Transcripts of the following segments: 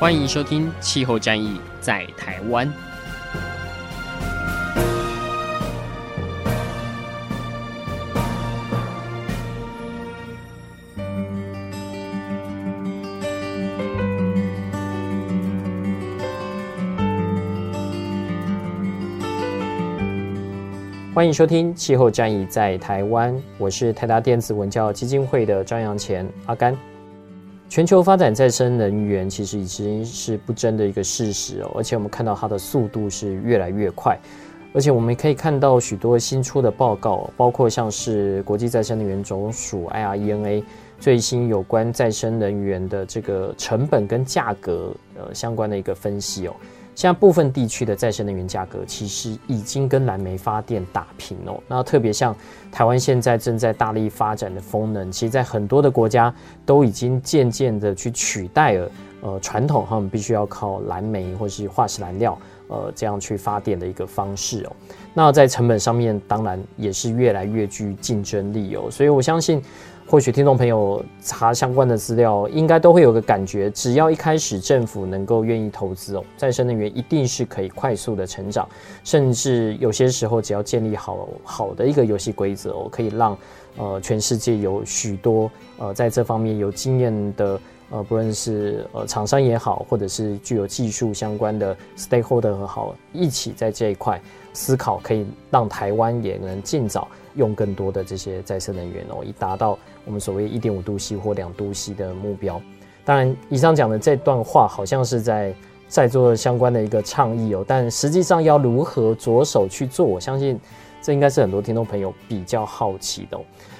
欢迎收听《气候战役在台湾》。欢迎收听《气候战役在台湾》，我是台达电子文教基金会的张扬前阿甘。全球发展再生能源其实已经是不争的一个事实哦，而且我们看到它的速度是越来越快，而且我们可以看到许多新出的报告，包括像是国际再生能源总署 IRENA 最新有关再生能源的这个成本跟价格呃相关的一个分析哦。现在部分地区的再生能源价格其实已经跟燃煤发电打平哦。那特别像台湾现在正在大力发展的风能，其实在很多的国家都已经渐渐的去取代了呃传统哈，我们必须要靠燃煤或是化石燃料呃这样去发电的一个方式哦。那在成本上面当然也是越来越具竞争力哦。所以我相信。或许听众朋友查相关的资料，应该都会有个感觉：只要一开始政府能够愿意投资哦，再生能源一定是可以快速的成长，甚至有些时候只要建立好好的一个游戏规则哦，可以让呃全世界有许多呃在这方面有经验的呃不论是呃厂商也好，或者是具有技术相关的 stakeholder 和好一起在这一块思考，可以让台湾也能尽早。用更多的这些再生能源哦，以达到我们所谓一点五度 C 或两度 C 的目标。当然，以上讲的这段话好像是在在做相关的一个倡议哦，但实际上要如何着手去做，我相信这应该是很多听众朋友比较好奇的。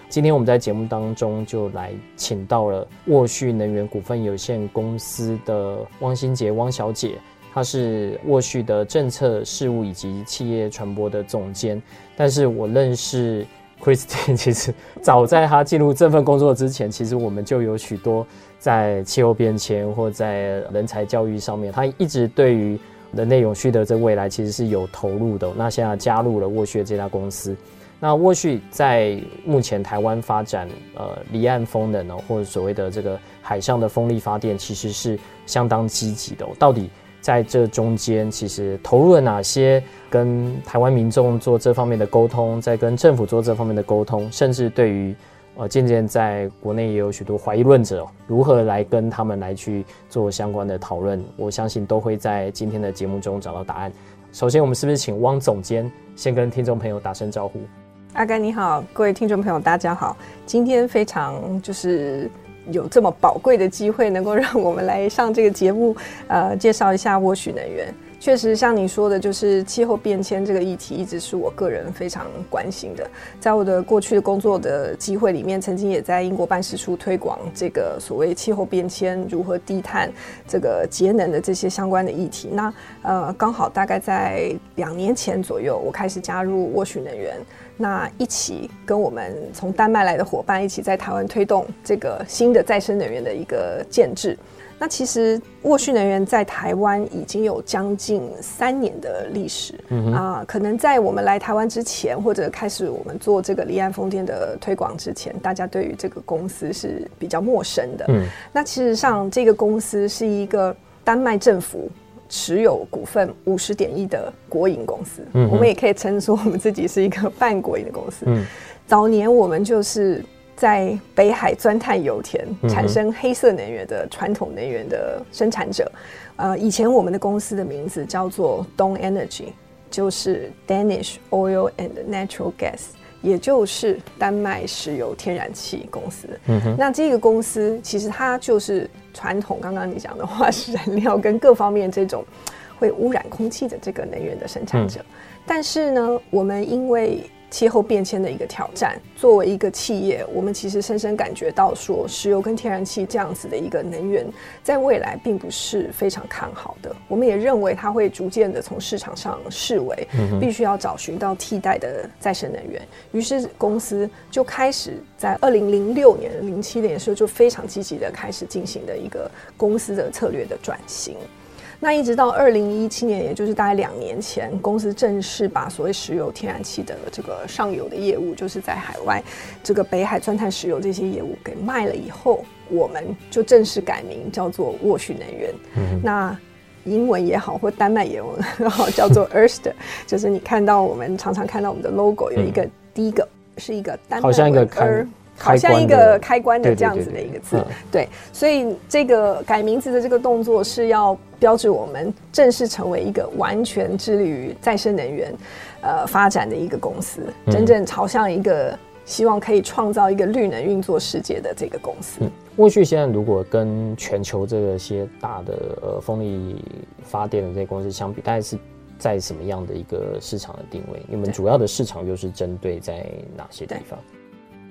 今天我们在节目当中就来请到了沃旭能源股份有限公司的汪新杰汪小姐。他是沃旭的政策事务以及企业传播的总监，但是我认识 Christine，其实早在他进入这份工作之前，其实我们就有许多在气候变迁或在人才教育上面，他一直对于人类永续的这未来其实是有投入的。那现在加入了沃旭这家公司，那沃旭在目前台湾发展呃离岸风能哦，或者所谓的这个海上的风力发电，其实是相当积极的。到底？在这中间，其实投入了哪些跟台湾民众做这方面的沟通，在跟政府做这方面的沟通，甚至对于呃渐渐在国内也有许多怀疑论者，如何来跟他们来去做相关的讨论，我相信都会在今天的节目中找到答案。首先，我们是不是请汪总监先跟听众朋友打声招呼？阿甘你好，各位听众朋友大家好，今天非常就是。有这么宝贵的机会，能够让我们来上这个节目，呃，介绍一下沃旭能源。确实，像你说的，就是气候变迁这个议题，一直是我个人非常关心的。在我的过去的工作的机会里面，曾经也在英国办事处推广这个所谓气候变迁如何低碳、这个节能的这些相关的议题。那呃，刚好大概在两年前左右，我开始加入沃旭能源。那一起跟我们从丹麦来的伙伴一起在台湾推动这个新的再生能源的一个建制。那其实沃旭能源在台湾已经有将近三年的历史，嗯啊，可能在我们来台湾之前，或者开始我们做这个离岸风电的推广之前，大家对于这个公司是比较陌生的。嗯，那其实上这个公司是一个丹麦政府。持有股份五十点一的国营公司，嗯，我们也可以称说我们自己是一个 半国营的公司。嗯，早年我们就是在北海钻探油田产生黑色能源的传统能源的生产者。呃，以前我们的公司的名字叫做 Dawn Energy，就是 Danish Oil and Natural Gas。也就是丹麦石油天然气公司，嗯哼，那这个公司其实它就是传统刚刚你讲的化石燃料跟各方面这种会污染空气的这个能源的生产者，嗯，但是呢，我们因为气候变迁的一个挑战，作为一个企业，我们其实深深感觉到说，石油跟天然气这样子的一个能源，在未来并不是非常看好的。我们也认为它会逐渐的从市场上视为，必须要找寻到替代的再生能源。于是公司就开始在二零零六年、零七年的时候就非常积极的开始进行的一个公司的策略的转型。那一直到二零一七年，也就是大概两年前，公司正式把所谓石油、天然气的这个上游的业务，就是在海外这个北海钻探石油这些业务给卖了以后，我们就正式改名叫做沃旭能源。嗯、那英文也好，或丹麦也好，叫做 Erster，就是你看到我们常常看到我们的 logo 有一个、嗯、第一个是一个丹麦好像一个开好像一个开关的这样子的一个字，对，所以这个改名字的这个动作是要标志我们正式成为一个完全致力于再生能源呃发展的一个公司，真正朝向一个希望可以创造一个绿能运作世界的这个公司。沃旭现在如果跟全球这些大的呃风力发电的这些公司相比，大概是在什么样的一个市场的定位？你们主要的市场又是针对在哪些地方？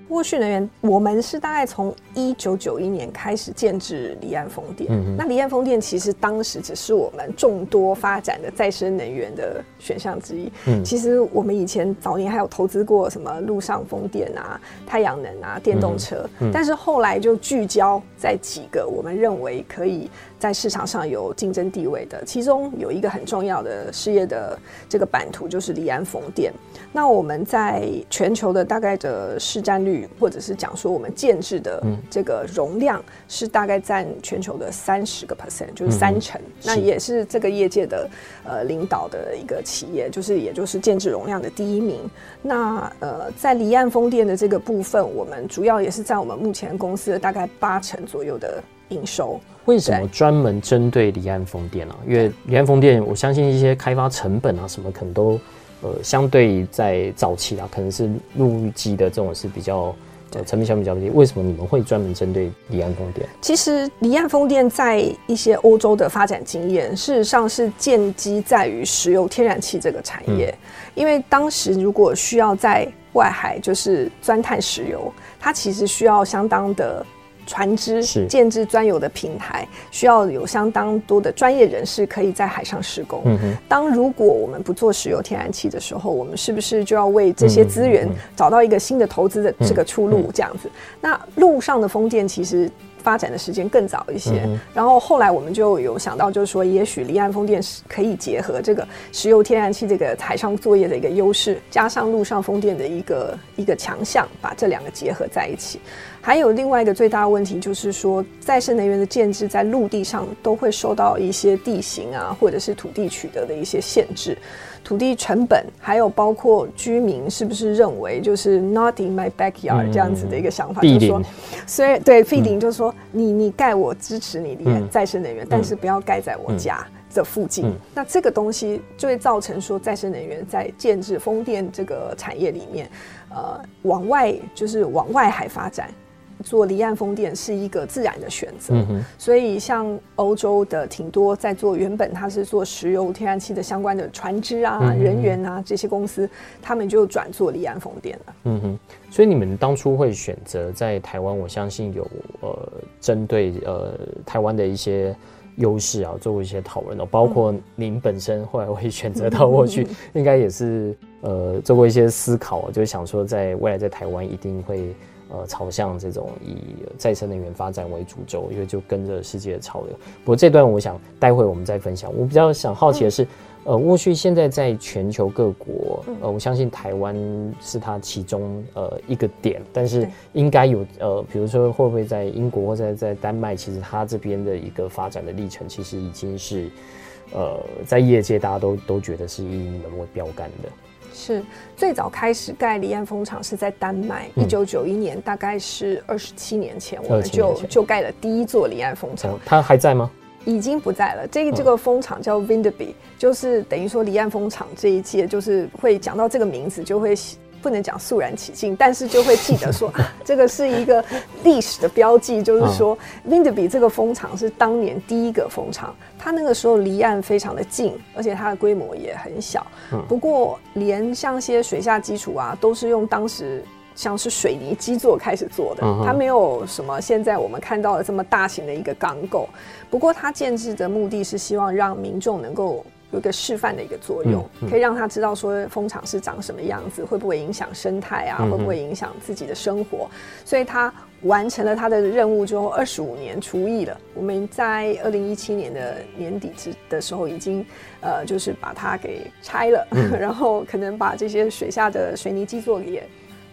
沃旭能源，我们是大概从一九九一年开始建置离岸风电。嗯、那离岸风电其实当时只是我们众多发展的再生能源的选项之一。嗯，其实我们以前早年还有投资过什么陆上风电啊、太阳能啊、电动车，嗯嗯、但是后来就聚焦在几个我们认为可以在市场上有竞争地位的，其中有一个很重要的事业的这个版图就是离岸风电。那我们在全球的大概的市占率。或者是讲说我们建制的这个容量是大概占全球的三十个 percent，就是三成。嗯、那也是这个业界的呃领导的一个企业，就是也就是建制容量的第一名。那呃在离岸风电的这个部分，我们主要也是在我们目前公司的大概八成左右的营收。为什么专门针对离岸风电呢、啊？因为离岸风电，我相信一些开发成本啊什么可能都。呃，相对在早期啊，可能是陆基的这种是比较呃成本相比较低。为什么你们会专门针对离岸风电？其实离岸风电在一些欧洲的发展经验，事实上是建基在于石油天然气这个产业。嗯、因为当时如果需要在外海就是钻探石油，它其实需要相当的。船只建制专有的平台，需要有相当多的专业人士可以在海上施工。当如果我们不做石油天然气的时候，我们是不是就要为这些资源找到一个新的投资的这个出路？这样子，那路上的风电其实。发展的时间更早一些，嗯、然后后来我们就有想到，就是说，也许离岸风电是可以结合这个石油天然气这个海上作业的一个优势，加上陆上风电的一个一个强项，把这两个结合在一起。还有另外一个最大的问题，就是说，再生能源的建制在陆地上都会受到一些地形啊，或者是土地取得的一些限制。土地成本，还有包括居民是不是认为就是 not in my backyard 这样子的一个想法，就是说，虽然对废林就是说你你盖我支持你的再生能源，但是不要盖在我家的附近。那这个东西就会造成说再生能源在建制风电这个产业里面，呃，往外就是往外海发展。做离岸风电是一个自然的选择，嗯、所以像欧洲的挺多在做，原本它是做石油、天然气的相关的船只啊、嗯、人员啊这些公司，他们就转做离岸风电了。嗯哼，所以你们当初会选择在台湾，我相信有呃针对呃台湾的一些优势啊，做过一些讨论哦，包括您本身后来会选择到过去，应该也是呃做过一些思考，就是想说在未来在台湾一定会。呃，朝向这种以再生能源发展为主轴，因为就跟着世界的潮流。不过这段我想待会我们再分享。我比较想好奇的是，呃，沃旭现在在全球各国，呃，我相信台湾是它其中呃一个点，但是应该有呃，比如说会不会在英国或者在丹麦，其实它这边的一个发展的历程，其实已经是呃在业界大家都都觉得是以你们为标杆的。是最早开始盖离岸风场是在丹麦，一九九一年，大概是二十七年前，我们就就盖了第一座离岸风场。它还在吗？已经不在了。这个这个风场叫 Vindeby，就是等于说离岸风场这一届就是会讲到这个名字，就会不能讲肃然起敬，但是就会记得说 啊，这个是一个历史的标记，就是说 Vindeby 这个蜂场是当年第一个蜂场，它那个时候离岸非常的近，而且它的规模也很小。不过连像些水下基础啊，都是用当时像是水泥基座开始做的，它没有什么现在我们看到的这么大型的一个钢构。不过它建制的目的是希望让民众能够。有一个示范的一个作用，可以让他知道说蜂场是长什么样子，会不会影响生态啊？会不会影响自己的生活？所以他完成了他的任务之后，二十五年除役了。我们在二零一七年的年底之的时候，已经呃，就是把它给拆了，然后可能把这些水下的水泥基座也。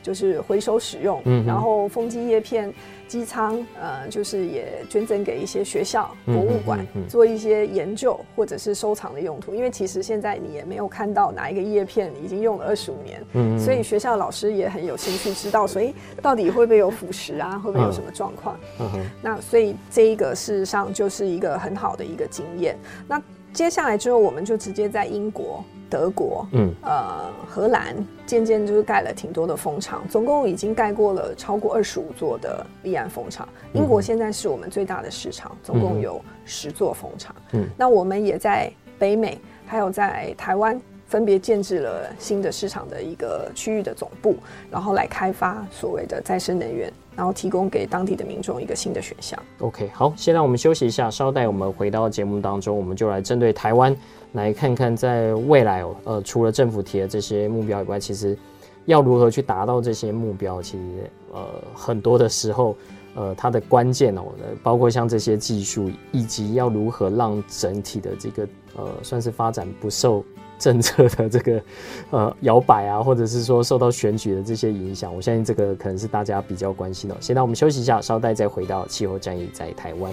就是回收使用，嗯，然后风机叶片机舱，呃，就是也捐赠给一些学校、博物馆，做一些研究或者是收藏的用途。因为其实现在你也没有看到哪一个叶片已经用了二十五年，嗯，所以学校老师也很有兴趣知道，所以到底会不会有腐蚀啊，会不会有什么状况？嗯，那所以这一个事实上就是一个很好的一个经验。那接下来之后，我们就直接在英国。德国，嗯，呃，荷兰渐渐就是盖了挺多的蜂场，总共已经盖过了超过二十五座的立岸蜂场。英国现在是我们最大的市场，总共有十座蜂场。嗯，那我们也在北美，还有在台湾，分别建置了新的市场的一个区域的总部，然后来开发所谓的再生能源，然后提供给当地的民众一个新的选项。OK，好，现在我们休息一下，稍待我们回到节目当中，我们就来针对台湾。来看看，在未来哦，呃，除了政府提的这些目标以外，其实要如何去达到这些目标，其实呃，很多的时候，呃，它的关键哦，包括像这些技术，以及要如何让整体的这个呃，算是发展不受政策的这个呃摇摆啊，或者是说受到选举的这些影响，我相信这个可能是大家比较关心的。现在我们休息一下，稍待再回到气候战役在台湾。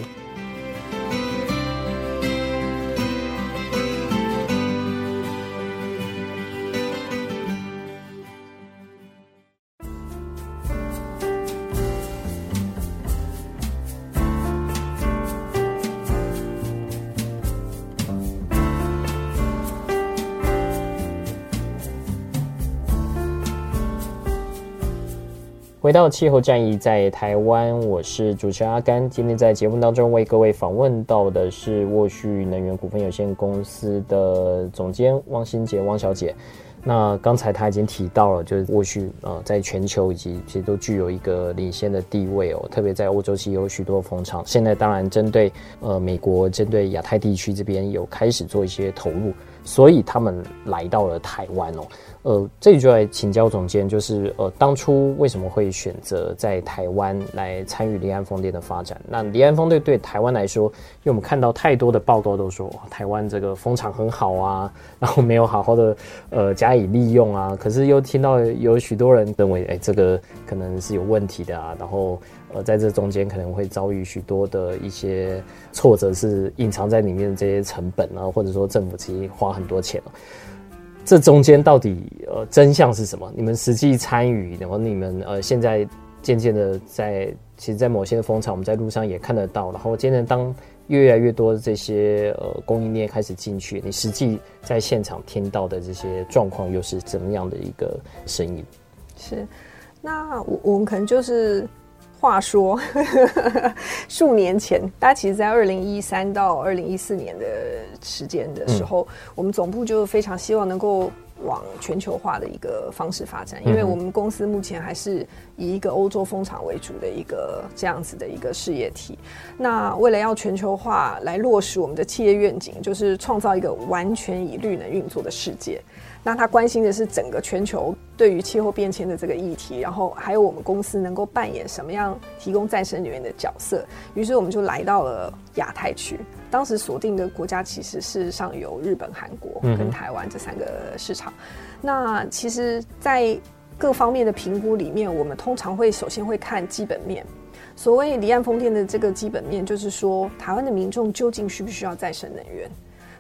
到气候战役在台湾，我是主持人阿甘。今天在节目当中为各位访问到的是沃旭能源股份有限公司的总监汪新杰汪小姐。那刚才他已经提到了，就是沃旭呃在全球以及其实都具有一个领先的地位哦，特别在欧洲其实有许多蜂场。现在当然针对呃美国针对亚太地区这边有开始做一些投入，所以他们来到了台湾哦。呃，这里就来请教总监，就是呃，当初为什么会选择在台湾来参与离岸风电的发展？那离岸风电对台湾来说，因为我们看到太多的报告都说台湾这个风场很好啊，然后没有好好的呃加以利用啊，可是又听到有许多人认为，哎，这个可能是有问题的啊，然后呃，在这中间可能会遭遇许多的一些挫折，是隐藏在里面的这些成本啊，或者说政府其实花很多钱。这中间到底呃真相是什么？你们实际参与，然后你们呃现在渐渐的在，其实，在某些的蜂场，我们在路上也看得到。然后渐渐当越来越多的这些呃供应链开始进去，你实际在现场听到的这些状况又是怎么样的一个声音？是，那我我们可能就是。话说，数年前，大家其实，在二零一三到二零一四年的时间的时候，嗯、我们总部就非常希望能够往全球化的一个方式发展，因为我们公司目前还是以一个欧洲风场为主的一个这样子的一个事业体。那为了要全球化来落实我们的企业愿景，就是创造一个完全以绿能运作的世界。那他关心的是整个全球对于气候变迁的这个议题，然后还有我们公司能够扮演什么样提供再生能源的角色。于是我们就来到了亚太区，当时锁定的国家其实事实上有日本、韩国跟台湾这三个市场。那其实，在各方面的评估里面，我们通常会首先会看基本面。所谓离岸风电的这个基本面，就是说台湾的民众究竟需不需要再生能源？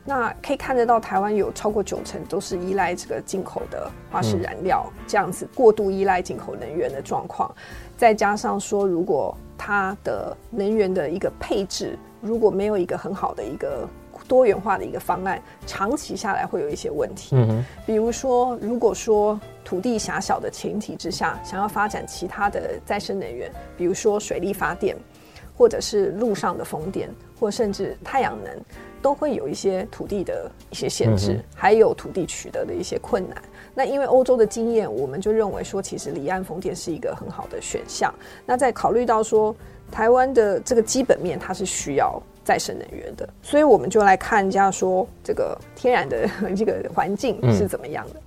那可以看得到，台湾有超过九成都是依赖这个进口的化石燃料，这样子过度依赖进口能源的状况，再加上说，如果它的能源的一个配置如果没有一个很好的一个多元化的一个方案，长期下来会有一些问题。比如说，如果说土地狭小的前提之下，想要发展其他的再生能源，比如说水力发电，或者是路上的风电，或甚至太阳能，都会有一些土地的一些限制，嗯、还有土地取得的一些困难。那因为欧洲的经验，我们就认为说，其实离岸风电是一个很好的选项。那在考虑到说，台湾的这个基本面，它是需要再生能源的，所以我们就来看一下说，这个天然的 这个环境是怎么样的。嗯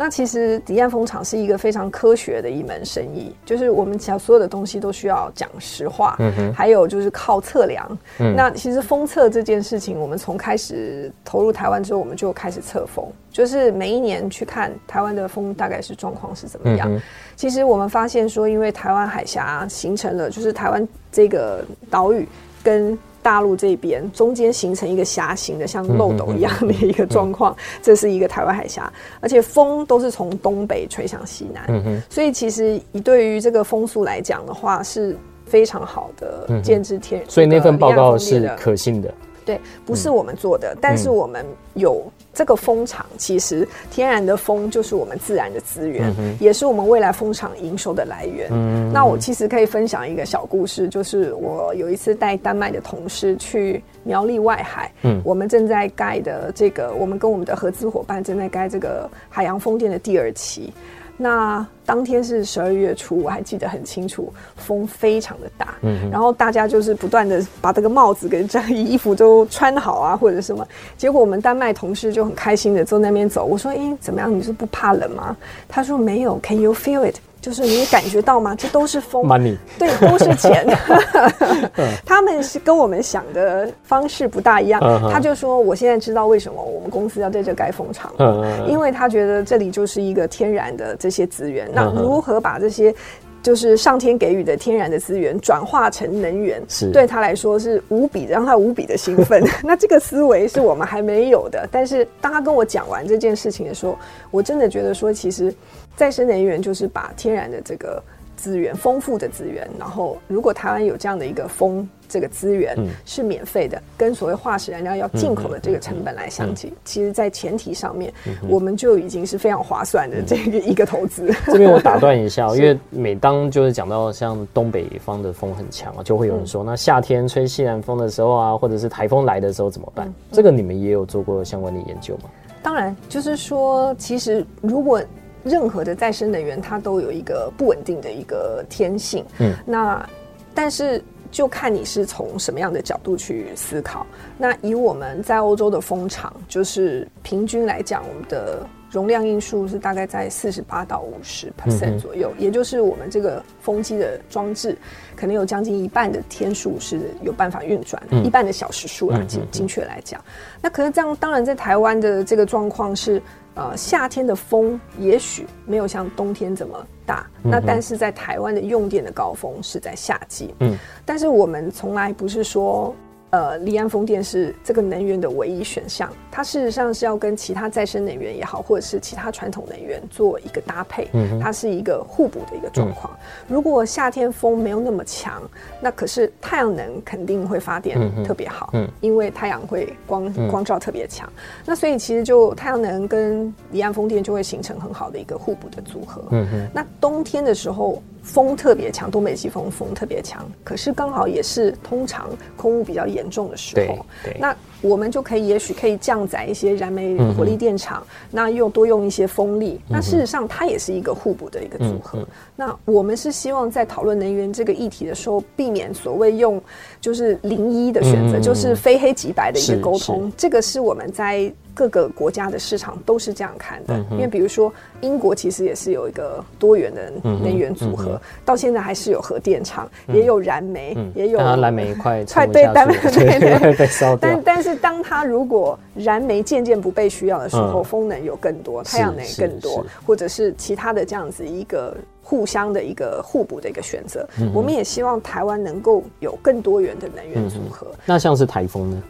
那其实离岸风场是一个非常科学的一门生意，就是我们讲所有的东西都需要讲实话，还有就是靠测量。嗯，那其实风测这件事情，我们从开始投入台湾之后，我们就开始测风，就是每一年去看台湾的风大概是状况是怎么样。嗯，其实我们发现说，因为台湾海峡形成了，就是台湾这个岛屿跟大陆这边中间形成一个狭形的像漏斗一样的一个状况，这是一个台湾海峡，而且风都是从东北吹向西南，所以其实以对于这个风速来讲的话是非常好的建制天，所以那份报告是可信的。对，不是我们做的，但是我们有。这个风场其实天然的风就是我们自然的资源，嗯，也是我们未来风场营收的来源。嗯，那我其实可以分享一个小故事，就是我有一次带丹麦的同事去苗栗外海，嗯，我们正在盖的这个，我们跟我们的合资伙伴正在盖这个海洋风电的第二期。那当天是十二月初，我还记得很清楚，风非常的大，嗯，然后大家就是不断的把这个帽子跟这衣服都穿好啊，或者什么，结果我们丹麦同事就很开心的坐那边走，我说，哎，怎么样？你是不怕冷吗？他说没有，Can you feel it？就是你感觉到吗？这都是风，money，对，都是钱。他们是跟我们想的方式不大一样。他就说：“我现在知道为什么我们公司要在这盖风场，因为他觉得这里就是一个天然的这些资源。那如何把这些就是上天给予的天然的资源转化成能源，是对他来说是无比让他无比的兴奋。那这个思维是我们还没有的。但是当他跟我讲完这件事情的时候，我真的觉得说，其实。”再生能源就是把天然的这个资源，丰富的资源，然后如果台湾有这样的一个风这个资源是免费的，跟所谓化石燃料要进口的这个成本来相比，其实，在前提上面，我们就已经是非常划算的这个一个投资。这边我打断一下，因为每当就是讲到像东北方的风很强啊，就会有人说，那夏天吹西南风的时候啊，或者是台风来的时候怎么办？这个你们也有做过相关的研究吗？当然，就是说，其实如果任何的再生能源，它都有一个不稳定的一个天性。嗯，那但是就看你是从什么样的角度去思考。那以我们在欧洲的风场，就是平均来讲，我们的容量因数是大概在四十八到五十 percent 左右，也就是我们这个风机的装置，可能有将近一半的天数是有办法运转，一半的小时数啊，精精确来讲。那可是这样，当然在台湾的这个状况是。呃，夏天的风也许没有像冬天这么大，嗯、那但是在台湾的用电的高峰是在夏季。嗯，但是我们从来不是说。呃，离岸风电是这个能源的唯一选项，它事实上是要跟其他再生能源也好，或者是其他传统能源做一个搭配，嗯，它是一个互补的一个状况。嗯。如果夏天风没有那么强，那可是太阳能肯定会发电特别好，嗯，因为太阳会光光照特别强，嗯，那所以其实就太阳能跟离岸风电就会形成很好的一个互补的组合。那冬天的时候。风特别强，东北季风风特别强，可是刚好也是通常空污比较严重的时候。对，对，那我们就可以也许可以降载一些燃煤火力电厂，嗯，那又多用一些风力，嗯。那事实上，它也是一个互补的一个组合，嗯。那我们是希望在讨论能源这个议题的时候，避免所谓用就是零一的选择，嗯，就是非黑即白的一个沟通。这个是我们在。各个国家的市场都是这样看的，因为比如说英国其实也是有一个多元的能源组合，到现在还是有核电厂，也有燃煤，也有燃煤快快对燃煤对对，但但是当它如果燃煤渐渐不被需要的时候，风能有更多，太阳能更多，或者是其他的这样子一个互相的一个互补的一个选择，我们也希望台湾能够有更多元的能源组合。那像是台风呢？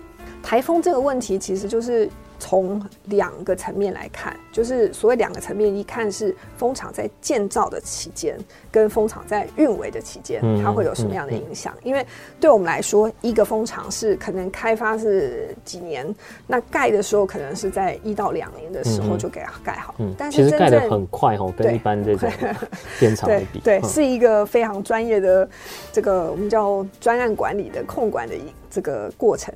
台风这个问题其实就是。从两个层面来看，就是所谓两个层面，一看是风场在建造的期间，跟风场在运维的期间，它会有什么样的影响？因为对我们来说，一个风场是可能开发是几年，那盖的时候可能是在一到两年的时候就给它盖好。嗯，但是真正很快哦，跟一般这种电厂来比，对，是一个非常专业的这个我们叫专案管理的控管的一。这个过程，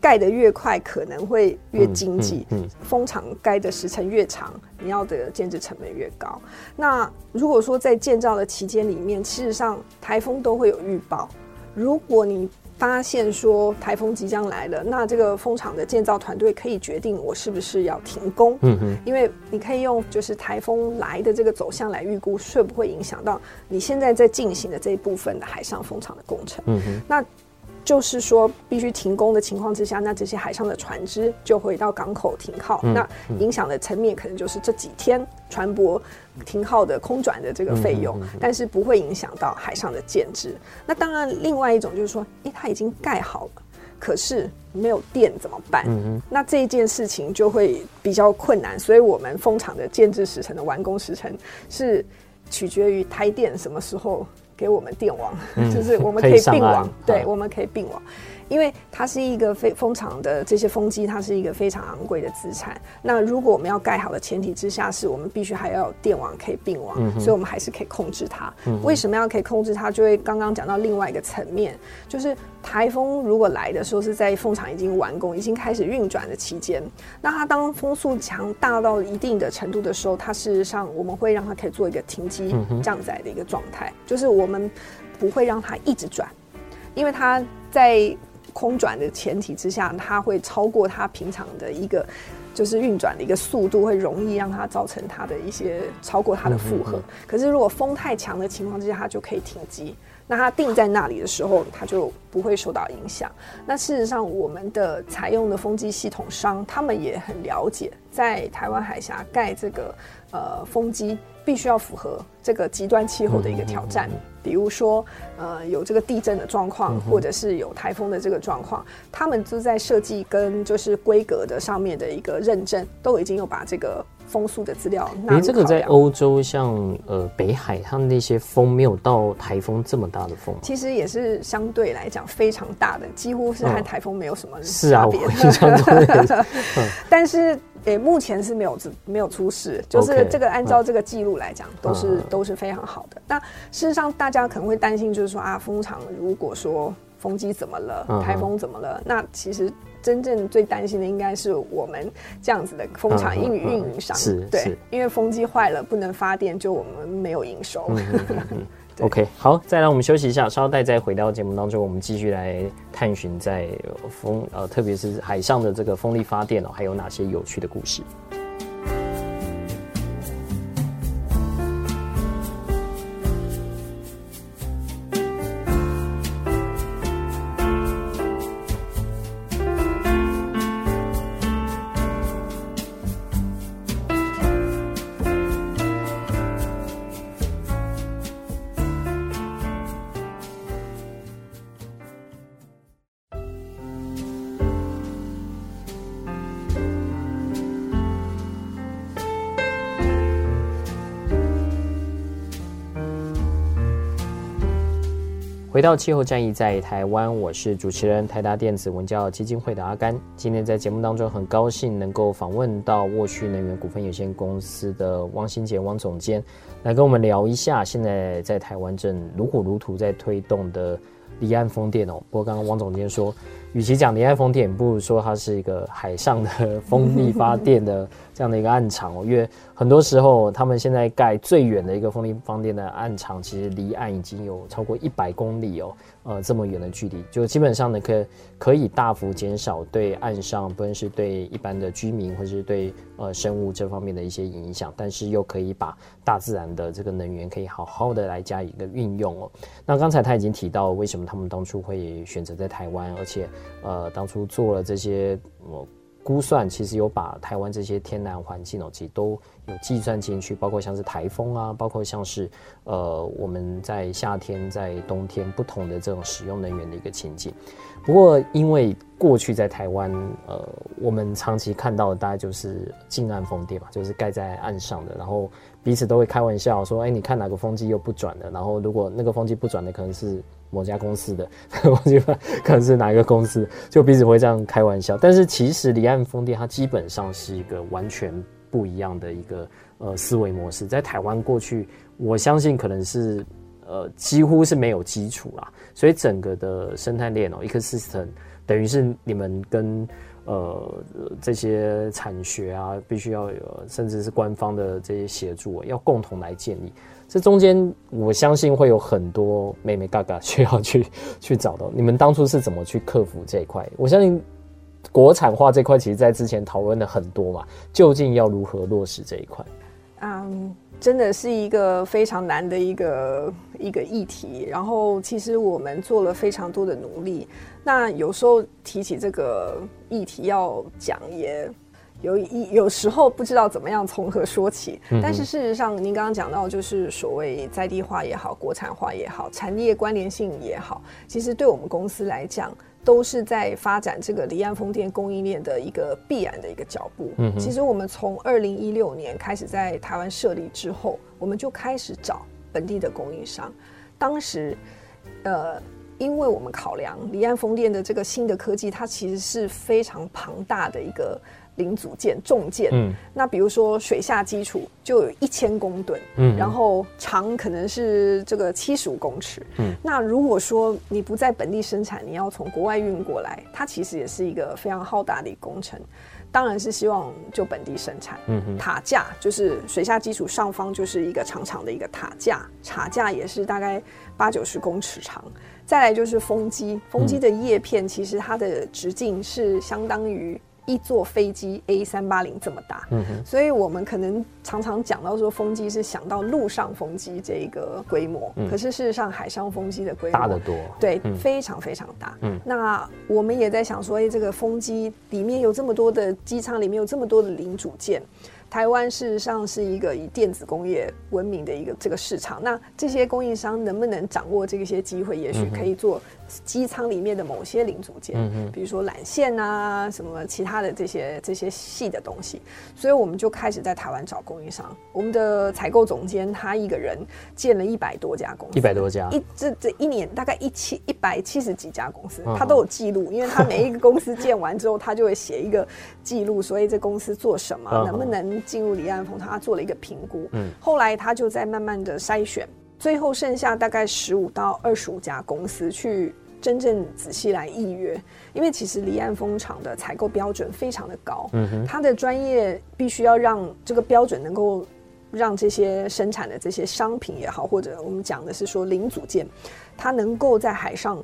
盖得越快，可能会越经济。嗯，嗯，风场盖的时程越长，你要的建置成本越高。那如果说在建造的期间里面，事实上台风都会有预报。如果你发现说台风即将来了，那这个风场的建造团队可以决定我是不是要停工。嗯哼，因为你可以用就是台风来的这个走向来预估，会不会影响到你现在在进行的这一部分的海上风场的工程。嗯哼，那。就是说，必须停工的情况之下，那这些海上的船只就回到港口停靠。嗯、那影响的层面可能就是这几天船舶停靠的空转的这个费用，但是不会影响到海上的建制。那当然，另外一种就是说，诶，它已经盖好了，可是没有电怎么办？那这一件事情就会比较困难。所以我们风场的建制时程的完工时程是取决于台电什么时候。给我们电网，嗯、就是我们可以并网，对，我们可以并网。因为它是一个非风场的这些风机，它是一个非常昂贵的资产。那如果我们要盖好的前提之下，是我们必须还要有电网可以并网，嗯、所以我们还是可以控制它。嗯、为什么要可以控制它？就会刚刚讲到另外一个层面，就是台风如果来的时候是在风场已经完工、已经开始运转的期间，那它当风速强大到一定的程度的时候，它事实上我们会让它可以做一个停机降载的一个状态，嗯、就是我们不会让它一直转，因为它在。空转的前提之下，它会超过它平常的一个就是运转的一个速度，会容易让它造成它的一些超过它的负荷。嗯哼嗯。可是如果风太强的情况之下，它就可以停机。那它定在那里的时候，它就不会受到影响。那事实上，我们的采用的风机系统商，他们也很了解，在台湾海峡盖这个呃风机。必须要符合这个极端气候的一个挑战，比如说，呃，有这个地震的状况，或者是有台风的这个状况，他们就在设计跟就是规格的上面的一个认证，都已经有把这个。风速的资料，那这个在欧洲，像呃北海，他们那些风没有到台风这么大的风，其实也是相对来讲非常大的，几乎是和台风没有什么差别。是啊，我 印象中但是诶、欸，目前是没有没有出事，就是这个按照这个记录来讲，都是都是非常好的。那事实上，大家可能会担心，就是说啊，风场如果说风机怎么了，台风怎么了，那其实。真正最担心的应该是我们这样子的风场运运营商，是对，因为风机坏了不能发电，就我们没有营收。OK，好，再来我们休息一下，稍待再回到节目当中，我们继续来探寻在风呃，特别是海上的这个风力发电哦，还有哪些有趣的故事。回到气候战役在台湾，我是主持人台达电子文教基金会的阿甘。今天在节目当中，很高兴能够访问到沃旭能源股份有限公司的汪新杰汪总监，来跟我们聊一下现在在台湾正如火如荼在推动的离岸风电哦。不过刚刚汪总监说，与其讲离岸风电，不如说它是一个海上的风力发电的这样的一个岸场哦，因为很多时候他们现在盖最远的一个风力发电的岸场，其实离岸已经有超过一百公里哦。呃，这么远的距离，就基本上呢，可可以大幅减少对岸上，不论是对一般的居民，或是对呃生物这方面的一些影响，但是又可以把大自然的这个能源可以好好的来加以一个运用哦。那刚才他已经提到，为什么他们当初会选择在台湾，而且呃当初做了这些呃估算，其实有把台湾这些天然环境哦，其实都有计算进去，包括像是台风啊，包括像是呃我们在夏天、在冬天不同的这种使用能源的一个情景。不过，因为过去在台湾，呃，我们长期看到的大概就是近岸风电嘛，就是盖在岸上的，然后彼此都会开玩笑说：“哎，你看哪个风机又不转了？”然后如果那个风机不转的，可能是某家公司的，我觉得可能是哪一个公司，就彼此会这样开玩笑。但是其实离岸风电它基本上是一个完全不一样的一个呃思维模式，在台湾过去，我相信可能是。呃，几乎是没有基础啦，所以整个的生态链哦，ecosystem 等于是你们跟呃这些产学啊，必须要有，甚至是官方的这些协助，要共同来建立。这中间，我相信会有很多妹妹嘎嘎需要去 去找到。你们当初是怎么去克服这一块？我相信国产化这块，其实在之前讨论的很多嘛，究竟要如何落实这一块？嗯。真的是一个非常难的一个一个议题，然后其实我们做了非常多的努力。那有时候提起这个议题要讲，也有一有时候不知道怎么样从何说起。但是事实上，您刚刚讲到，就是所谓在地化也好，国产化也好，产业关联性也好，其实对我们公司来讲。都是在发展这个离岸风电供应链的一个必然的一个脚步。嗯，其实我们从二零一六年开始在台湾设立之后，我们就开始找本地的供应商。当时，呃，因为我们考量离岸风电的这个新的科技，它其实是非常庞大的一个。零组件重件，嗯，那比如说水下基础就有一千公吨，嗯，然后长可能是这个七十五公尺，嗯，那如果说你不在本地生产，你要从国外运过来，它其实也是一个非常浩大的一个工程。当然是希望就本地生产，嗯哼，塔架就是水下基础上方就是一个长长的一个塔架，塔架也是大概八九十公尺长。再来就是风机，风机的叶片其实它的直径是相当于。一座飞机 A 三八零这么大，嗯哼，所以我们可能常常讲到说风机是想到陆上风机这一个规模，嗯，可是事实上海上风机的规模大得多，对，嗯，非常非常大。嗯，那我们也在想说，哎，这个风机里面有这么多的机舱，里面有这么多的零组件。台湾事实上是一个以电子工业闻名的一个这个市场，那这些供应商能不能掌握这些机会，也许可以做机舱里面的某些零组件，嗯，比如说缆线啊，什么其他的这些这些细的东西，所以我们就开始在台湾找供应商。我们的采购总监他一个人建了一百多家公司，一百多家，一这这一年大概一七一百七十几家公司，他都有记录，因为他每一个公司建完之后，他就会写一个记录，所以这公司做什么，能不能。进入离岸风，他做了一个评估，嗯，后来他就在慢慢的筛选，最后剩下大概十五到二十五家公司去真正仔细来预约，因为其实离岸风场的采购标准非常的高，嗯哼，他的专业必须要让这个标准能够让这些生产的这些商品也好，或者我们讲的是说零组件，它能够在海上。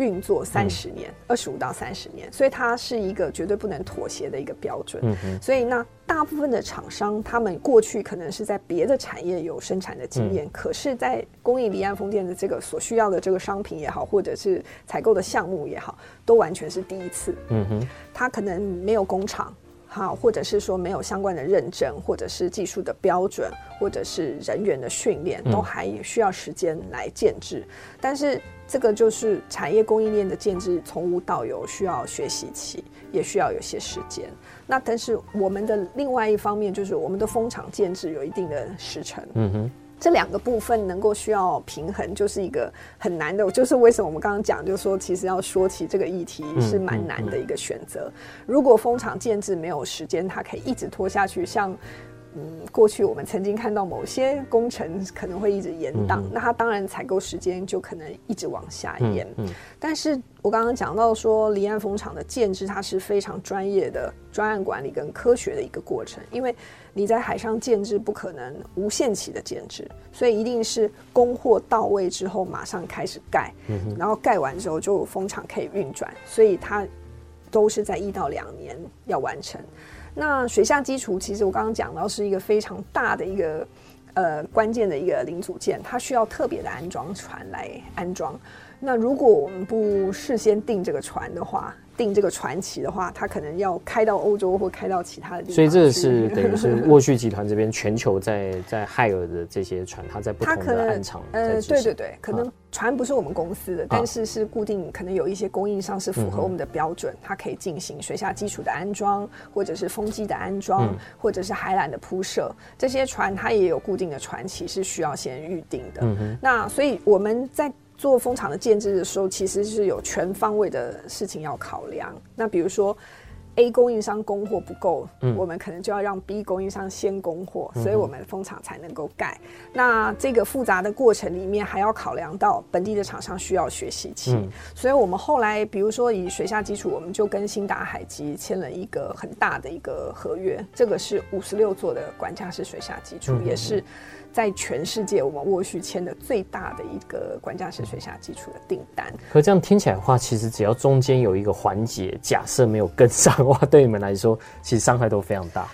运作三十年，二十五到三十年，所以它是一个绝对不能妥协的一个标准。所以那大部分的厂商，他们过去可能是在别的产业有生产的经验，嗯，可是，在供应离岸风电的这个所需要的这个商品也好，或者是采购的项目也好，都完全是第一次。嗯哼。他可能没有工厂，好，或者是说没有相关的认证，或者是技术的标准，或者是人员的训练，都还需要时间来建制。但是。这个就是产业供应链的建制，从无到有需要学习期，也需要有些时间。那但是我们的另外一方面，就是我们的风场建制有一定的时程。嗯哼，这两个部分能够需要平衡，就是一个很难的。就是为什么我们刚刚讲，就是说其实要说起这个议题是蛮难的一个选择。如果风场建制没有时间，它可以一直拖下去，像。嗯，过去我们曾经看到某些工程可能会一直延档，嗯、那它当然采购时间就可能一直往下延。嗯，嗯，但是我刚刚讲到说，离岸风场的建制它是非常专业的专案管理跟科学的一个过程，因为你在海上建制不可能无限期的建制，所以一定是供货到位之后马上开始盖，嗯，然后盖完之后就风场可以运转，所以它都是在一到两年要完成。那水下基础其实我刚刚讲到是一个非常大的一个呃关键的一个零组件，它需要特别的安装船来安装。那如果我们不事先订这个船的话，订这个船期的话，它可能要开到欧洲或开到其他的地方。所以这是 等于是沃旭集团这边全球在在海尔的这些船，它在不同的岸场。呃，对对对，可能船不是我们公司的，啊、但是是固定，可能有一些供应商是符合我们的标准，嗯、它可以进行水下基础的安装，或者是风机的安装，嗯、或者是海缆的铺设。这些船它也有固定的船期是需要先预定的。嗯、那所以我们在。做风场的建制的时候，其实是有全方位的事情要考量。那比如说，A 供应商供货不够，嗯，我们可能就要让 B 供应商先供货，所以我们风场才能够盖。嗯、那这个复杂的过程里面，还要考量到本地的厂商需要学习期。嗯、所以我们后来，比如说以水下基础，我们就跟新达海基签了一个很大的一个合约，这个是五十六座的管家式水下基础，嗯、也是。在全世界，我们沃旭签的最大的一个管家式水下基础的订单。可这样听起来的话，其实只要中间有一个环节，假设没有跟上的话，对你们来说，其实伤害都非常大。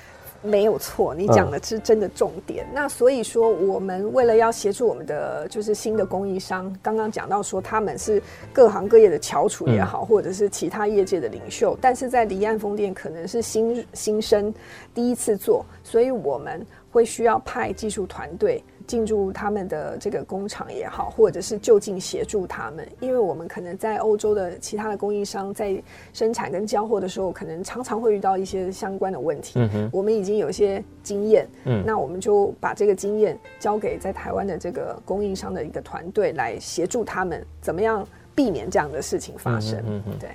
没有错，你讲的是真的重点。嗯、那所以说，我们为了要协助我们的就是新的供应商，刚刚讲到说他们是各行各业的翘楚也好，嗯、或者是其他业界的领袖，但是在离岸风电可能是新新生第一次做，所以我们。会需要派技术团队进驻他们的这个工厂也好，或者是就近协助他们，因为我们可能在欧洲的其他的供应商在生产跟交货的时候，可能常常会遇到一些相关的问题。我们已经有一些经验，嗯，那我们就把这个经验交给在台湾的这个供应商的一个团队来协助他们，怎么样避免这样的事情发生？嗯哼，对。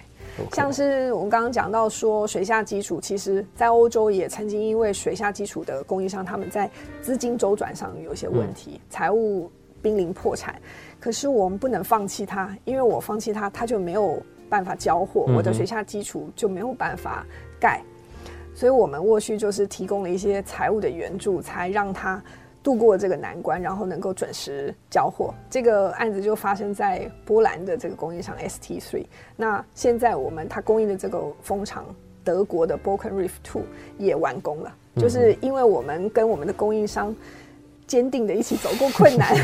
像是我们刚刚讲到说，水下基础其实，在欧洲也曾经因为水下基础的供应商，他们在资金周转上有些问题，财、嗯、务濒临破产。可是我们不能放弃它，因为我放弃它，它就没有办法交货，我的水下基础就没有办法盖。所以我们沃旭就是提供了一些财务的援助，才让它。度过这个难关，然后能够准时交货。这个案子就发生在波兰的这个供应商 ST3。那现在我们它供应的这个风场，德国的 Borken Reef Two 也完工了。就是因为我们跟我们的供应商坚定的一起走过困难，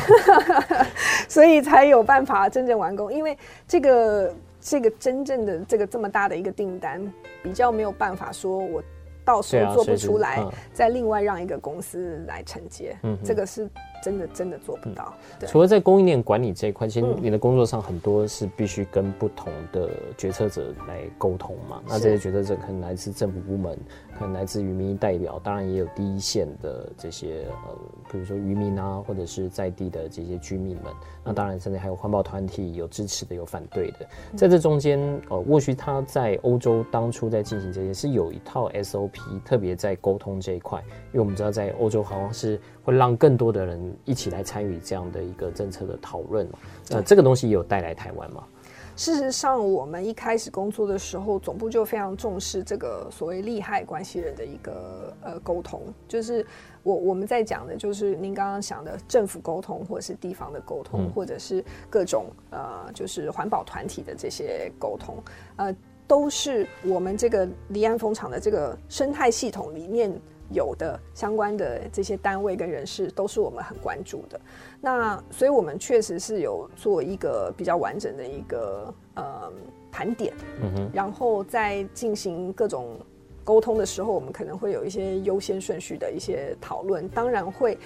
所以才有办法真正完工。因为这个这个真正的这个这么大的一个订单，比较没有办法说我。到时候做不出来，啊嗯、再另外让一个公司来承接，嗯、这个是真的真的做不到。嗯、对除了在供应链管理这一块，其实你的工作上很多是必须跟不同的决策者来沟通嘛。是那这些决策者可能来自政府部门。可能来自于民意代表，当然也有第一线的这些呃，比如说渔民啊，或者是在地的这些居民们。那当然，甚至还有环保团体，有支持的，有反对的。在这中间，呃，沃旭他在欧洲当初在进行这些，是有一套 SOP，特别在沟通这一块。因为我们知道，在欧洲好像是会让更多的人一起来参与这样的一个政策的讨论嘛。那这个东西也有带来台湾吗？事实上，我们一开始工作的时候，总部就非常重视这个所谓利害关系人的一个呃沟通。就是我我们在讲的，就是您刚刚讲的政府沟通，或者是地方的沟通，嗯、或者是各种呃就是环保团体的这些沟通，呃，都是我们这个离岸风场的这个生态系统里面。有的相关的这些单位跟人士都是我们很关注的，那所以我们确实是有做一个比较完整的一个呃盘点，嗯哼，然后在进行各种沟通的时候，我们可能会有一些优先顺序的一些讨论，当然会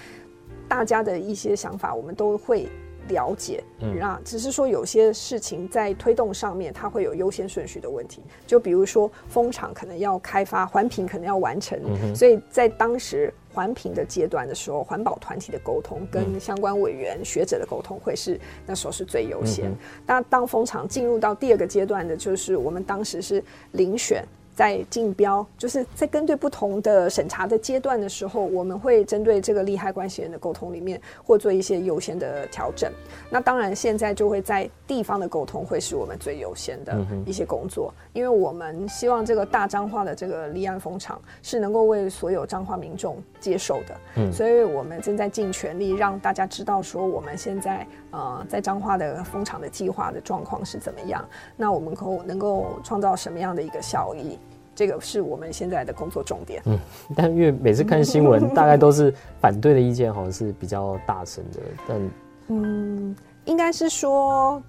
大家的一些想法我们都会。了解，那只是说有些事情在推动上面，它会有优先顺序的问题。就比如说，风场可能要开发，环评可能要完成，嗯、所以在当时环评的阶段的时候，环保团体的沟通跟相关委员、嗯、学者的沟通会是那时候是最优先。嗯、那当风场进入到第二个阶段的，就是我们当时是遴选。在竞标，就是在针对不同的审查的阶段的时候，我们会针对这个利害关系人的沟通里面，或做一些优先的调整。那当然，现在就会在地方的沟通会是我们最优先的一些工作，因为我们希望这个大彰化的这个离岸风场是能够为所有彰化民众接受的。嗯，所以我们正在尽全力让大家知道说，我们现在呃在彰化的风场的计划的状况是怎么样。那我们可能够创造什么样的一个效益？这个是我们现在的工作重点。嗯，但因为每次看新闻，大概都是反对的意见，好像是比较大声的。但嗯，应该是说，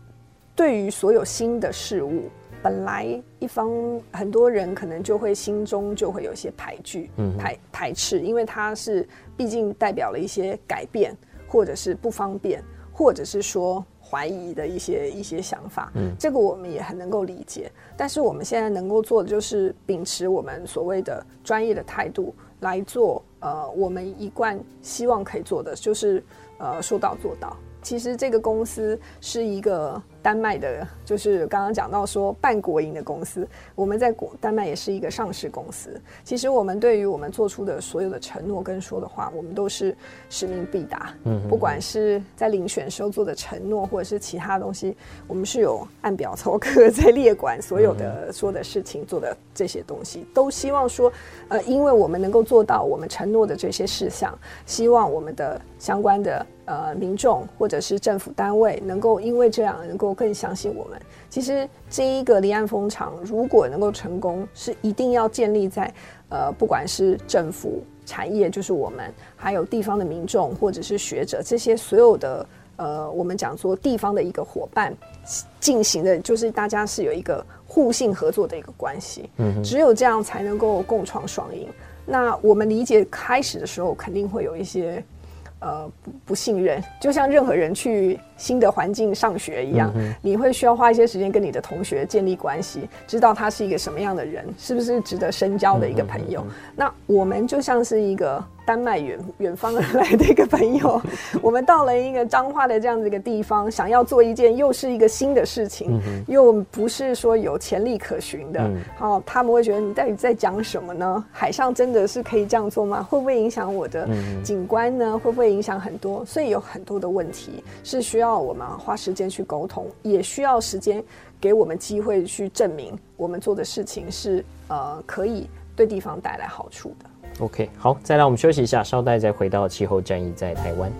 对于所有新的事物，本来一方很多人可能就会心中就会有一些排拒、嗯、排排斥，因为它是毕竟代表了一些改变，或者是不方便，或者是说怀疑的一些一些想法。嗯，这个我们也很能够理解。但是我们现在能够做的就是秉持我们所谓的专业的态度来做。呃，我们一贯希望可以做的就是呃说到做到。其实这个公司是一个。丹麦的，就是刚刚讲到说半国营的公司，我们在国丹麦也是一个上市公司。其实我们对于我们做出的所有的承诺跟说的话，我们都是使命必达。嗯，不管是在遴选时候做的承诺，或者是其他东西，我们是有按表操课 在列管所有的说的事情做的这些东西，都希望说，呃，因为我们能够做到我们承诺的这些事项，希望我们的相关的呃民众或者是政府单位能够因为这样能够。更相信我们。其实这一个离岸风场如果能够成功，是一定要建立在呃，不管是政府、产业，就是我们，还有地方的民众或者是学者，这些所有的呃，我们讲说地方的一个伙伴进行的，就是大家是有一个互信合作的一个关系。嗯，只有这样才能够共创双赢。那我们理解开始的时候，肯定会有一些。呃，不不信任，就像任何人去新的环境上学一样，嗯，你会需要花一些时间跟你的同学建立关系，知道他是一个什么样的人，是不是值得深交的一个朋友。那我们就像是一个。丹麦远远方而来的一个朋友，我们到了一个彰化的这样子一个地方，想要做一件又是一个新的事情，又不是说有潜力可循的。好，他们会觉得你到底在讲什么呢？海上真的是可以这样做吗？会不会影响我的景观呢？会不会影响很多？所以有很多的问题是需要我们花时间去沟通，也需要时间给我们机会去证明我们做的事情是呃可以对地方带来好处的。OK，好，再来我们休息一下，稍待再回到气候战役在台湾。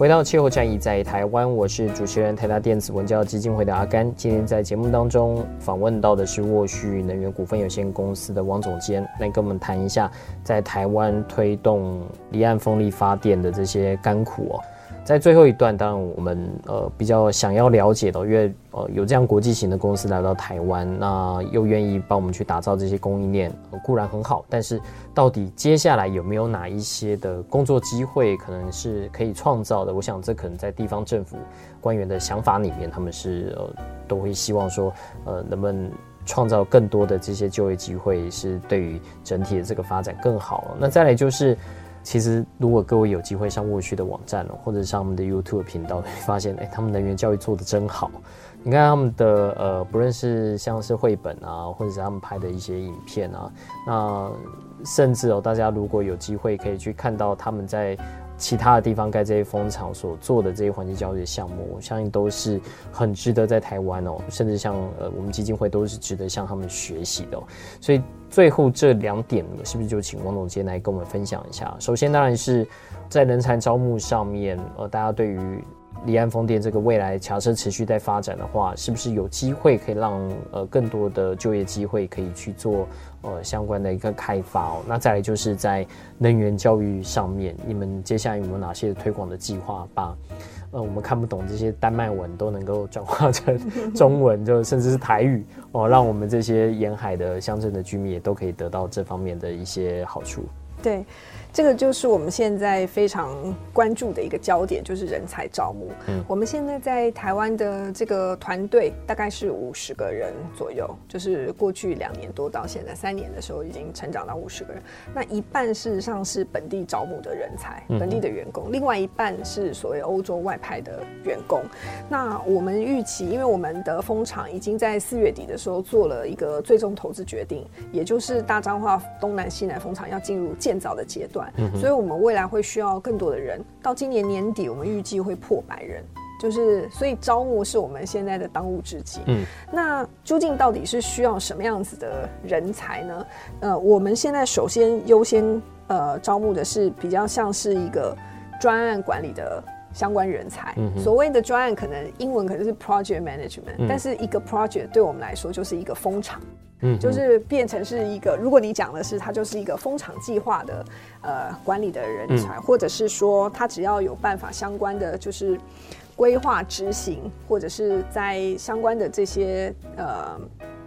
回到气候战役在台湾，我是主持人台达电子文教基金会的阿甘。今天在节目当中访问到的是沃旭能源股份有限公司的王总监，来跟我们谈一下在台湾推动离岸风力发电的这些甘苦哦。在最后一段，当然我们呃比较想要了解的，因为呃有这样国际型的公司来到台湾，那又愿意帮我们去打造这些供应链，固然很好，但是到底接下来有没有哪一些的工作机会可能是可以创造的？我想这可能在地方政府官员的想法里面，他们是呃都会希望说，呃能不能创造更多的这些就业机会，是对于整体的这个发展更好。那再来就是。其实，如果各位有机会上沃区的网站哦，或者上我们的 YouTube 频道，会 发现，哎，他们能源教育做的真好。你看他们的呃，不论是像是绘本啊，或者是他们拍的一些影片啊，那甚至哦，大家如果有机会可以去看到他们在。其他的地方盖这些蜂场所做的这些环境教育的项目，我相信都是很值得在台湾哦，甚至像呃我们基金会都是值得向他们学习的。所以最后这两点，是不是就请王总监来跟我们分享一下？首先当然是在人才招募上面，呃，大家对于。离岸风电这个未来假设持续在发展的话，是不是有机会可以让呃更多的就业机会可以去做呃相关的一个开发哦？那再来就是在能源教育上面，你们接下来有没有哪些推广的计划，把呃我们看不懂这些丹麦文都能够转化成 中文，就甚至是台语哦，让我们这些沿海的乡镇的居民也都可以得到这方面的一些好处。对。这个就是我们现在非常关注的一个焦点，就是人才招募。嗯，我们现在在台湾的这个团队大概是五十个人左右，就是过去两年多到现在三年的时候，已经成长到五十个人。那一半事实上是本地招募的人才，本地的员工，另外一半是所谓欧洲外派的员工。那我们预期，因为我们的风场已经在四月底的时候做了一个最终投资决定，也就是大彰化东南西南风场要进入建造的阶段。所以，我们未来会需要更多的人。到今年年底，我们预计会破百人。就是，所以招募是我们现在的当务之急。嗯，那究竟到底是需要什么样子的人才呢？呃，我们现在首先优先呃招募的是比较像是一个专案管理的相关人才。嗯、所谓的专案，可能英文可能是 project management，、嗯、但是一个 project 对我们来说就是一个风场。嗯，就是变成是一个，如果你讲的是它就是一个风场计划的呃管理的人才，嗯、或者是说他只要有办法相关的就是规划执行，或者是在相关的这些呃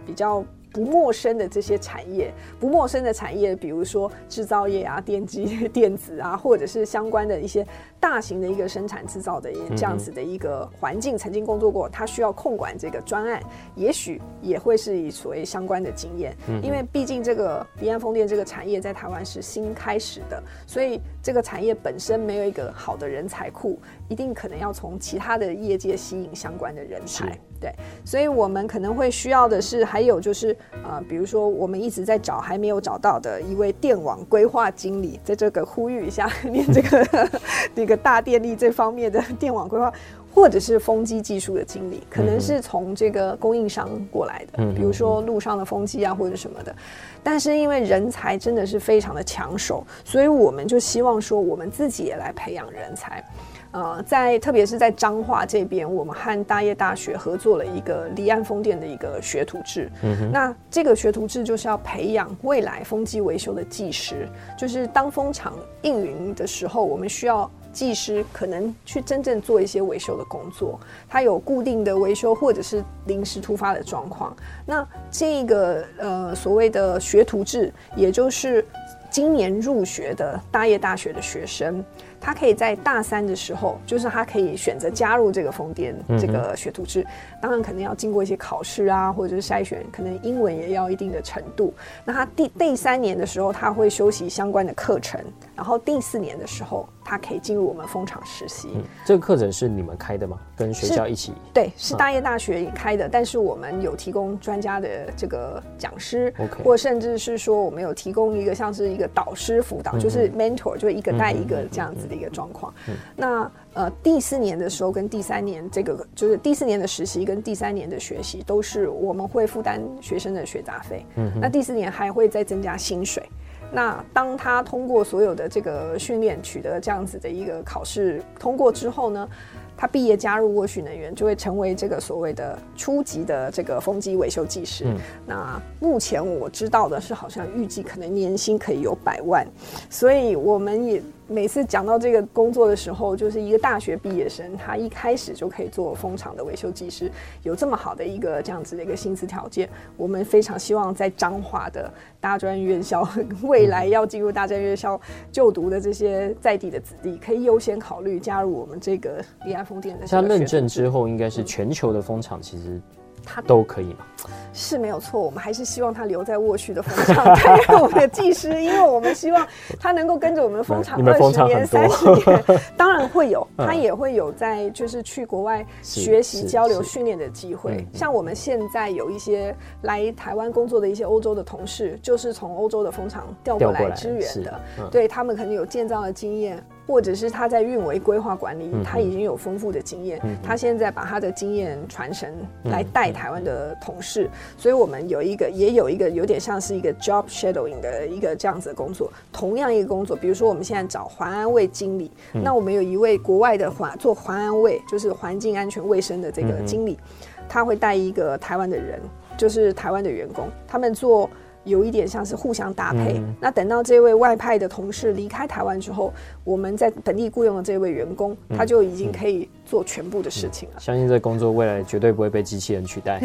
比较。不陌生的这些产业，不陌生的产业，比如说制造业啊、电机、电子啊，或者是相关的一些大型的一个生产制造的这样子的一个环境，曾经工作过，他需要控管这个专案，也许也会是以所谓相关的经验，因为毕竟这个离岸风电这个产业在台湾是新开始的，所以这个产业本身没有一个好的人才库，一定可能要从其他的业界吸引相关的人才。对，所以我们可能会需要的是，还有就是，呃，比如说我们一直在找还没有找到的一位电网规划经理，在这个呼吁一下，念这个那个 大电力这方面的 电网规划，或者是风机技术的经理，可能是从这个供应商过来的，比如说路上的风机啊或者什么的。但是因为人才真的是非常的抢手，所以我们就希望说，我们自己也来培养人才。呃，在特别是在彰化这边，我们和大业大学合作了一个离岸风电的一个学徒制。那这个学徒制就是要培养未来风机维修的技师，就是当风场运营的时候，我们需要技师可能去真正做一些维修的工作。他有固定的维修或者是临时突发的状况。那这个呃所谓的学徒制，也就是今年入学的大业大学的学生。他可以在大三的时候，就是他可以选择加入这个风电这个学徒制，当然可能要经过一些考试啊，或者是筛选，可能英文也要一定的程度。那他第第三年的时候，他会修习相关的课程，然后第四年的时候，他可以进入我们蜂场实习。嗯、这个课程是你们开的吗？跟学校一起？对，是大业大学开的，嗯、但是我们有提供专家的这个讲师.或甚至是说我们有提供一个像是一个导师辅导，嗯、就是 mentor，就一个带一个这样子的。一个状况，嗯、那呃第四年的时候跟第三年这个就是第四年的实习跟第三年的学习都是我们会负担学生的学杂费，嗯，那第四年还会再增加薪水。那当他通过所有的这个训练，取得这样子的一个考试通过之后呢，他毕业加入沃旭能源，就会成为这个所谓的初级的这个风机维修技师。嗯、那目前我知道的是，好像预计可能年薪可以有百万，所以我们也。每次讲到这个工作的时候，就是一个大学毕业生，他一开始就可以做风场的维修技师，有这么好的一个这样子的一个薪资条件，我们非常希望在彰化的大专院校，未来要进入大专院校就读的这些在地的子弟，可以优先考虑加入我们这个离岸风电的。像认证之后，应该是全球的风场，其实。他都可以吗？是没有错，我们还是希望他留在沃旭的风场担任我们的技师，因为我们希望他能够跟着我们的风 场二十年、三十年。当然会有，他也会有在就是去国外学习、交流、训练的机会。像我们现在有一些来台湾工作的一些欧洲的同事，就是从欧洲的风场调过来支援的，对他们可能有建造的经验。或者是他在运维规划管理，他已经有丰富的经验，嗯、他现在把他的经验传承来带台湾的同事，嗯、所以我们有一个也有一个有点像是一个 job shadowing 的一个这样子的工作。同样一个工作，比如说我们现在找环安卫经理，嗯、那我们有一位国外的环做环安卫，就是环境安全卫生的这个经理，嗯、他会带一个台湾的人，就是台湾的员工，他们做。有一点像是互相搭配。嗯、那等到这位外派的同事离开台湾之后，我们在本地雇佣的这位员工，嗯、他就已经可以做全部的事情了。相信这工作未来绝对不会被机器人取代，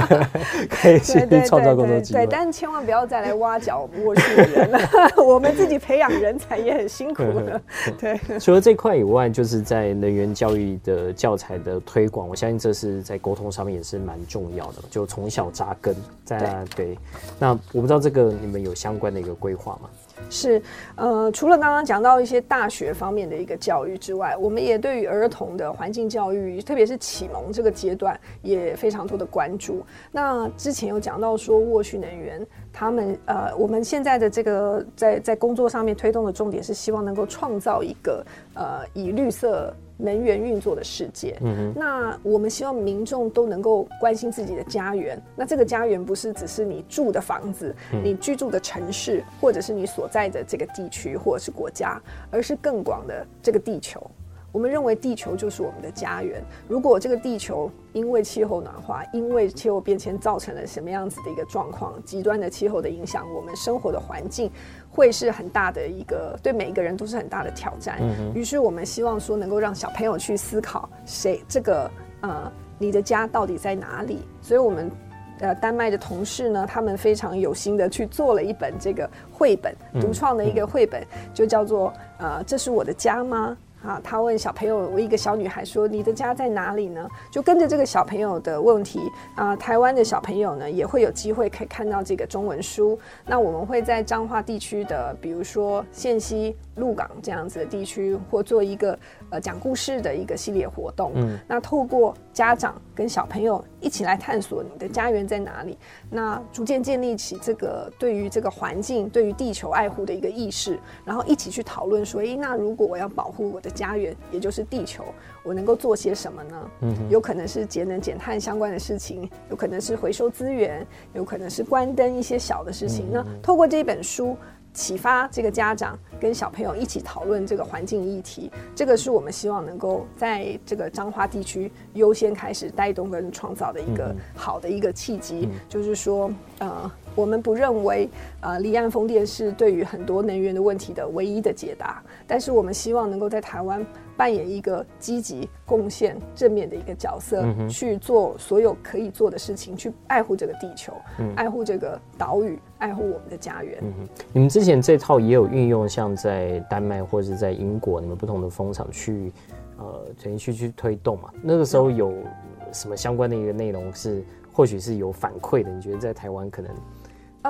可以去创造工作机会。对，但千万不要再来挖角过去的人了。我们自己培养人才也很辛苦的。对。除了这块以外，就是在能源教育的教材的推广，我相信这是在沟通上面也是蛮重要的，就从小扎根。在对，对，那。我不知道这个你们有相关的一个规划吗？是，呃，除了刚刚讲到一些大学方面的一个教育之外，我们也对于儿童的环境教育，特别是启蒙这个阶段，也非常多的关注。那之前有讲到说，沃旭能源他们呃，我们现在的这个在在工作上面推动的重点是希望能够创造一个呃以绿色。能源运作的世界，嗯，那我们希望民众都能够关心自己的家园。那这个家园不是只是你住的房子，嗯、你居住的城市，或者是你所在的这个地区或者是国家，而是更广的这个地球。我们认为地球就是我们的家园。如果这个地球因为气候暖化、因为气候变迁造成了什么样子的一个状况，极端的气候的影响，我们生活的环境会是很大的一个，对每一个人都是很大的挑战。嗯。于是我们希望说，能够让小朋友去思考，谁这个呃，你的家到底在哪里？所以我们。呃，丹麦的同事呢，他们非常有心的去做了一本这个绘本，独创的一个绘本，就叫做呃，这是我的家吗？啊，他问小朋友，我一个小女孩说：“你的家在哪里呢？”就跟着这个小朋友的问题啊，台湾的小朋友呢也会有机会可以看到这个中文书。那我们会在彰化地区的，比如说线西、鹿港这样子的地区，或做一个呃讲故事的一个系列活动。嗯，那透过家长跟小朋友一起来探索你的家园在哪里，那逐渐建立起这个对于这个环境、对于地球爱护的一个意识，然后一起去讨论说：“诶，那如果我要保护我的家园，也就是地球，我能够做些什么呢？”嗯，有可能是节能减碳相关的事情，有可能是回收资源，有可能是关灯一些小的事情。那透过这本书。启发这个家长跟小朋友一起讨论这个环境议题，这个是我们希望能够在这个彰化地区优先开始带动跟创造的一个好的一个契机。就是说，呃，我们不认为呃离岸风电是对于很多能源的问题的唯一的解答，但是我们希望能够在台湾。扮演一个积极贡献、正面的一个角色，嗯、去做所有可以做的事情，去爱护这个地球，嗯、爱护这个岛屿，爱护我们的家园。嗯哼，你们之前这套也有运用，像在丹麦或者是在英国，你们不同的风场去，呃，等于去去推动嘛。那个时候有什么相关的一个内容是，或许是有反馈的？你觉得在台湾可能？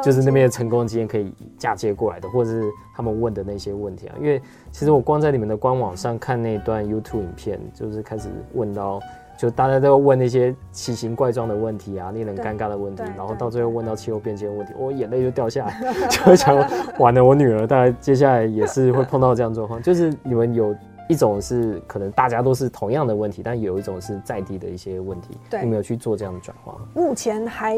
就是那边的成功经验可以嫁接过来的，或者是他们问的那些问题啊。因为其实我光在你们的官网上看那段 YouTube 影片，就是开始问到，就大家都要问那些奇形怪状的问题啊，令人尴尬的问题，然后到最后问到气候变迁的问题，我眼泪就掉下来，就会想完了，我女儿大概接下来也是会碰到这样状况。就是你们有一种是可能大家都是同样的问题，但有一种是在地的一些问题，对，你们有去做这样的转化？目前还，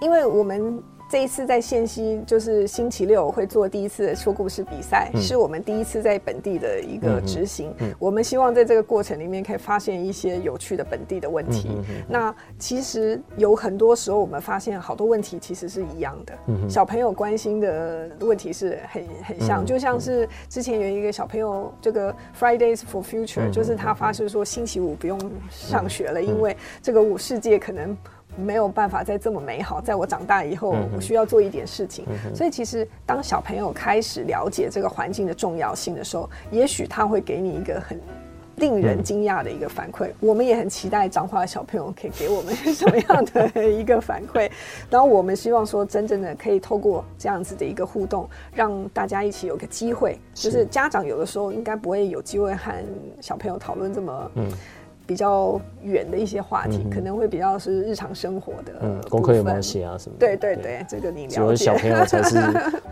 因为我们。这一次在线西，就是星期六会做第一次的说故事比赛，嗯、是我们第一次在本地的一个执行。嗯嗯、我们希望在这个过程里面可以发现一些有趣的本地的问题。嗯、那其实有很多时候，我们发现好多问题其实是一样的。嗯、小朋友关心的问题是很很像，嗯、就像是之前有一个小朋友，这个 Fridays for Future，、嗯、就是他发誓说星期五不用上学了，嗯、因为这个五世界可能。没有办法再这么美好，在我长大以后，我需要做一点事情。嗯、所以，其实当小朋友开始了解这个环境的重要性的时候，也许他会给你一个很令人惊讶的一个反馈。嗯、我们也很期待彰化的小朋友可以给我们什么样的一个反馈。然后，我们希望说，真正的可以透过这样子的一个互动，让大家一起有个机会，是就是家长有的时候应该不会有机会和小朋友讨论这么。嗯比较远的一些话题，嗯、可能会比较是日常生活的，嗯，功课有没有写啊什么？对对对，对这个你了解。只有小朋友才是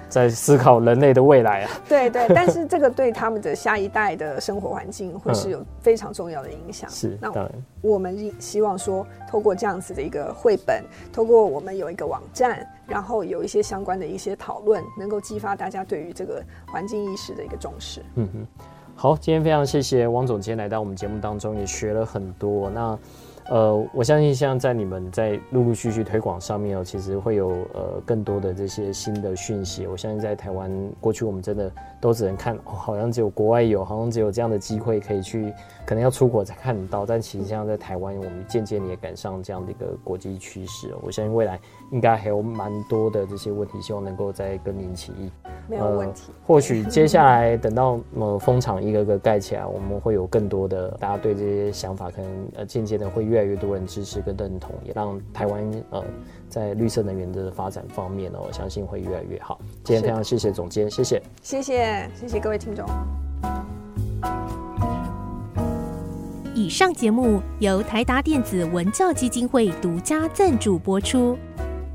在思考人类的未来啊。对对，但是这个对他们的下一代的生活环境会是有非常重要的影响。是、嗯，那我们希望说，透过这样子的一个绘本，透过我们有一个网站，然后有一些相关的一些讨论，能够激发大家对于这个环境意识的一个重视。嗯哼。好，今天非常谢谢汪总监来到我们节目当中，也学了很多。那，呃，我相信像在你们在陆陆续续推广上面哦，其实会有呃更多的这些新的讯息。我相信在台湾过去我们真的都只能看，哦，好像只有国外有，好像只有这样的机会可以去。可能要出国才看得到，但其实像在台湾，我们渐渐也赶上这样的一个国际趋势。我相信未来应该还有蛮多的这些问题，希望能够再跟您起义。没有问题。呃、或许接下来等到呃风场一个个盖起来，我们会有更多的大家对这些想法，可能呃渐渐的会越来越多人支持跟认同，也让台湾呃在绿色能源的发展方面呢，我相信会越来越好。今天非常谢谢总监，谢谢，谢谢，谢谢各位听众。以上节目由台达电子文教基金会独家赞助播出。